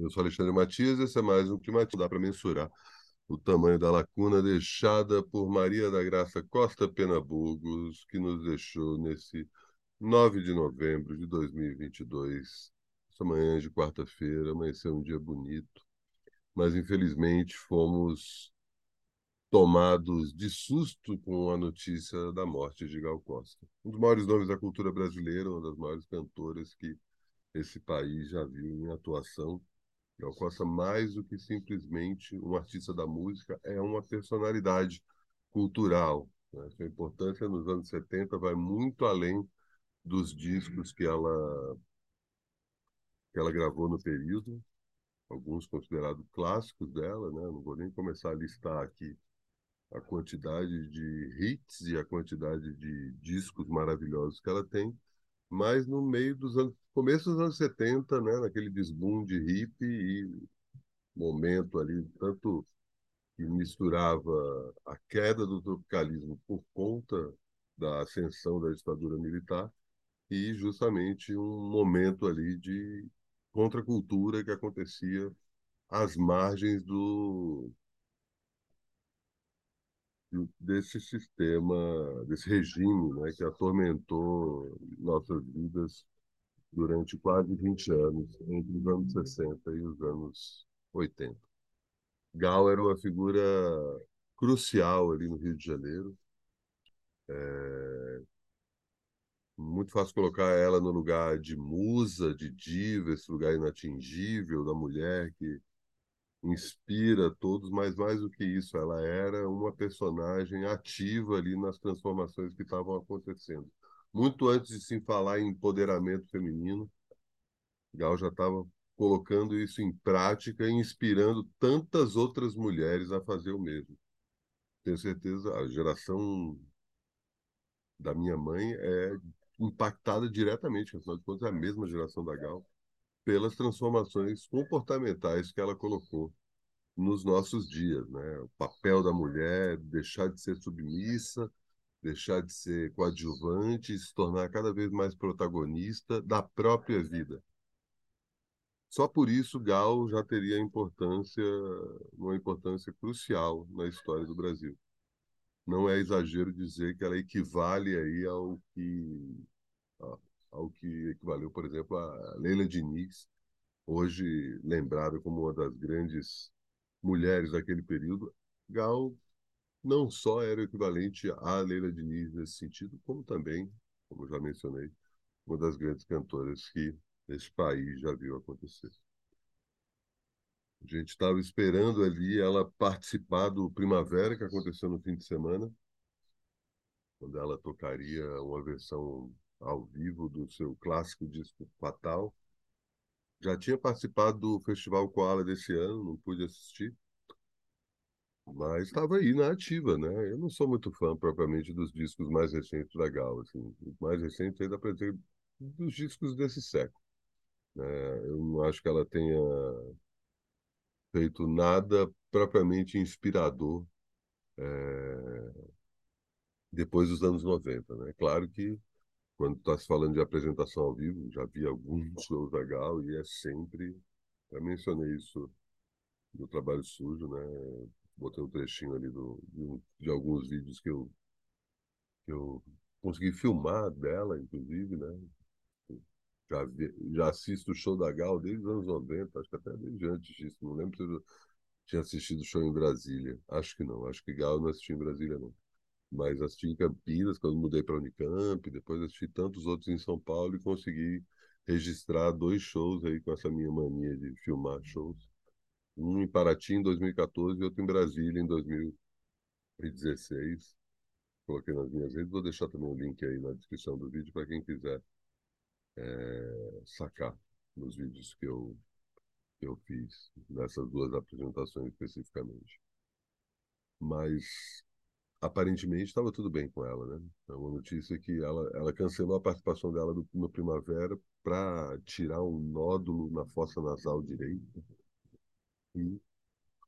Eu sou Alexandre Matias, esse é mais um Climatismo. Dá para mensurar o tamanho da lacuna deixada por Maria da Graça Costa Pena Burgos, que nos deixou nesse 9 de novembro de 2022. Essa manhã de quarta-feira, amanheceu um dia bonito, mas infelizmente fomos tomados de susto com a notícia da morte de Gal Costa. Um dos maiores nomes da cultura brasileira, uma das maiores cantoras que esse país já viu em atuação. Gal Costa, mais do que simplesmente um artista da música, é uma personalidade cultural. Né? Sua importância nos anos 70 vai muito além dos discos que ela, que ela gravou no período, alguns considerados clássicos dela, né? não vou nem começar a listar aqui a quantidade de hits e a quantidade de discos maravilhosos que ela tem, mas no meio dos anos, começo dos anos 70, né, naquele desboom de hip e momento ali, tanto que misturava a queda do tropicalismo por conta da ascensão da ditadura militar e justamente um momento ali de contracultura que acontecia às margens do desse sistema, desse regime né, que atormentou nossas vidas durante quase 20 anos, entre os anos 60 e os anos 80. Gal era uma figura crucial ali no Rio de Janeiro. É... Muito fácil colocar ela no lugar de musa, de diva, esse lugar inatingível da mulher que inspira todos, mas mais do que isso, ela era uma personagem ativa ali nas transformações que estavam acontecendo. Muito antes de se falar em empoderamento feminino, Gal já estava colocando isso em prática e inspirando tantas outras mulheres a fazer o mesmo. Tenho certeza, a geração da minha mãe é impactada diretamente, afinal de contas, é a mesma geração da Gal pelas transformações comportamentais que ela colocou nos nossos dias, né? O papel da mulher, deixar de ser submissa, deixar de ser coadjuvante, se tornar cada vez mais protagonista da própria vida. Só por isso Gal já teria importância, uma importância crucial na história do Brasil. Não é exagero dizer que ela equivale aí ao que ao que equivaleu, por exemplo, a Leila Diniz, hoje lembrada como uma das grandes mulheres daquele período. Gal não só era equivalente à Leila Diniz nesse sentido, como também, como já mencionei, uma das grandes cantoras que esse país já viu acontecer. A gente estava esperando ali ela participar do Primavera, que aconteceu no fim de semana, quando ela tocaria uma versão ao vivo do seu clássico disco Fatal. Já tinha participado do Festival Koala desse ano, não pude assistir, mas estava aí na ativa, né? Eu não sou muito fã propriamente dos discos mais recentes da Gal, assim, os mais recentes ainda para dizer dos discos desse século. Né? Eu não acho que ela tenha feito nada propriamente inspirador é... depois dos anos 90, né? Claro que quando está se falando de apresentação ao vivo, já vi alguns shows da Gal e é sempre. Já mencionei isso no Trabalho Sujo, né? Botei um trechinho ali do, de, de alguns vídeos que eu, que eu consegui filmar dela, inclusive, né? Já, vi, já assisto o show da Gal desde os anos 90, acho que até desde antes disso. Não lembro se eu tinha assistido o show em Brasília. Acho que não. Acho que Gal não assisti em Brasília, não mas assisti em Campinas, quando mudei para Unicamp, depois assisti tantos outros em São Paulo e consegui registrar dois shows aí com essa minha mania de filmar shows. Um em Paraty em 2014 e outro em Brasília em 2016. Coloquei nas minhas redes, vou deixar também o link aí na descrição do vídeo para quem quiser é, sacar nos vídeos que eu, que eu fiz nessas duas apresentações especificamente. Mas aparentemente estava tudo bem com ela, né? É uma notícia que ela, ela cancelou a participação dela do, no Primavera para tirar um nódulo na fossa nasal direita. E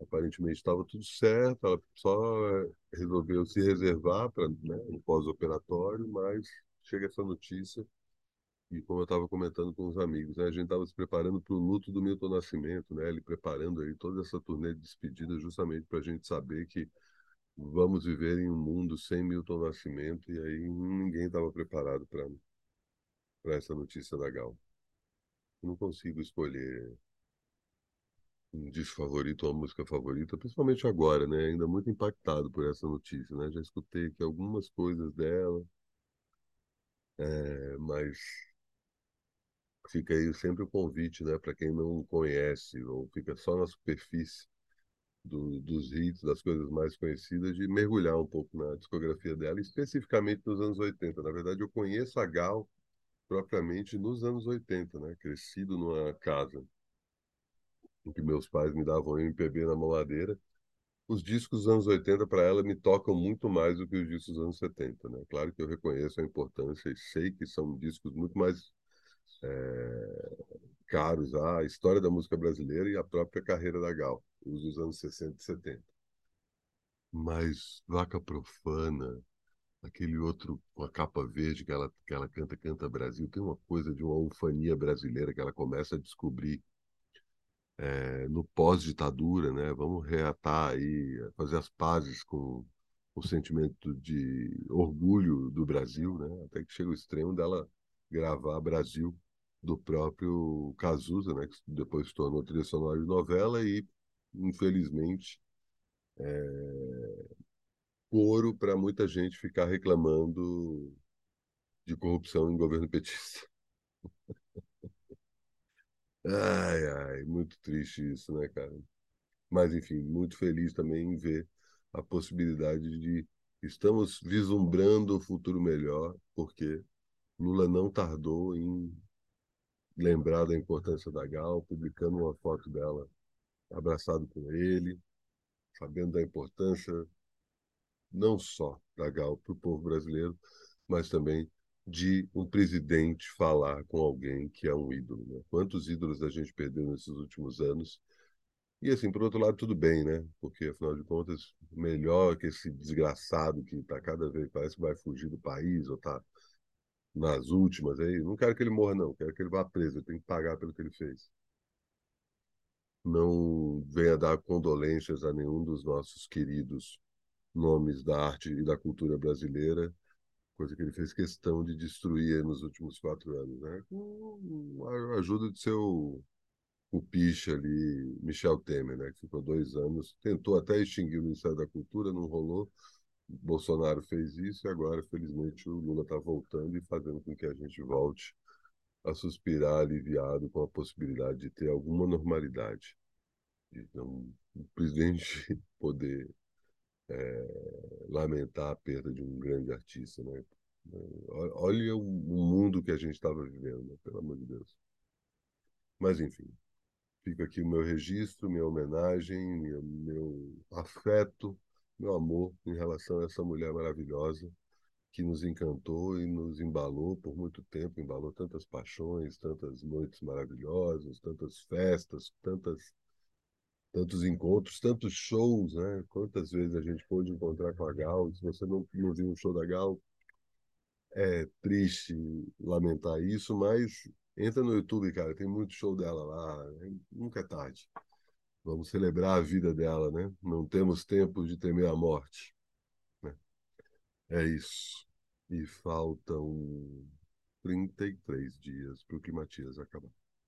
aparentemente estava tudo certo, ela só eh, resolveu se reservar para né, pós-operatório, mas chega essa notícia E como eu estava comentando com os amigos, né, a gente estava se preparando para o luto do Milton Nascimento, né, ele preparando aí toda essa turnê de despedida justamente para a gente saber que vamos viver em um mundo sem Milton Nascimento e aí ninguém estava preparado para para essa notícia da Gal. não consigo escolher um disco favorito ou uma música favorita, principalmente agora, né? Ainda muito impactado por essa notícia, né? Já escutei aqui algumas coisas dela, é, mas fica aí sempre o convite, né? Para quem não conhece ou fica só na superfície do, dos hits, das coisas mais conhecidas, de mergulhar um pouco na discografia dela, especificamente nos anos 80. Na verdade, eu conheço a Gal propriamente nos anos 80, né? Crescido numa casa em que meus pais me davam MPB na mamadeira. Os discos dos anos 80 para ela me tocam muito mais do que os discos dos anos 70, né? Claro que eu reconheço a importância e sei que são discos muito mais é, caros à história da música brasileira e à própria carreira da Gal, os dos anos 60 e 70. Mas Vaca Profana, aquele outro com a capa verde que ela, que ela canta, canta Brasil, tem uma coisa de uma ufania brasileira que ela começa a descobrir é, no pós-ditadura, né? Vamos reatar aí, fazer as pazes com o sentimento de orgulho do Brasil, né? Até que chega o extremo dela gravar Brasil do próprio Cazuza, né? Que depois se tornou trilha sonora de novela e, infelizmente, é... para muita gente ficar reclamando de corrupção em governo petista. Ai, ai, muito triste isso, né, cara? Mas, enfim, muito feliz também em ver a possibilidade de. Estamos vislumbrando o futuro melhor, porque Lula não tardou em lembrar da importância da Gal, publicando uma foto dela abraçado com ele, sabendo da importância não só da Gal para o povo brasileiro, mas também de um presidente falar com alguém que é um ídolo. Né? Quantos ídolos a gente perdeu nesses últimos anos? E assim, por outro lado, tudo bem, né? Porque, afinal de contas, melhor que esse desgraçado que está cada vez, parece que vai fugir do país ou está nas últimas aí. Não quero que ele morra, não. Quero que ele vá preso. Ele tem que pagar pelo que ele fez. Não venha dar condolências a nenhum dos nossos queridos nomes da arte e da cultura brasileira coisa que ele fez questão de destruir nos últimos quatro anos, né? Com a ajuda de seu o picha ali, Michel Temer, né? Que ficou dois anos, tentou até extinguir o Ministério da Cultura, não rolou. Bolsonaro fez isso e agora, felizmente, o Lula está voltando e fazendo com que a gente volte a suspirar aliviado com a possibilidade de ter alguma normalidade, de um, um presidente poder é, lamentar a perda de um grande artista, né? Olha o mundo que a gente estava vivendo, né? pelo amor de Deus. Mas, enfim, fica aqui o meu registro, minha homenagem, meu, meu afeto, meu amor em relação a essa mulher maravilhosa que nos encantou e nos embalou por muito tempo, embalou tantas paixões, tantas noites maravilhosas, tantas festas, tantas tantos encontros, tantos shows, né? Quantas vezes a gente pôde encontrar com a Gal? Se você não, não viu um show da Gal, é triste lamentar isso, mas entra no YouTube, cara, tem muito show dela lá, nunca é tarde. Vamos celebrar a vida dela, né? Não temos tempo de temer a morte. Né? É isso. E faltam 33 dias para o Climatias acabar.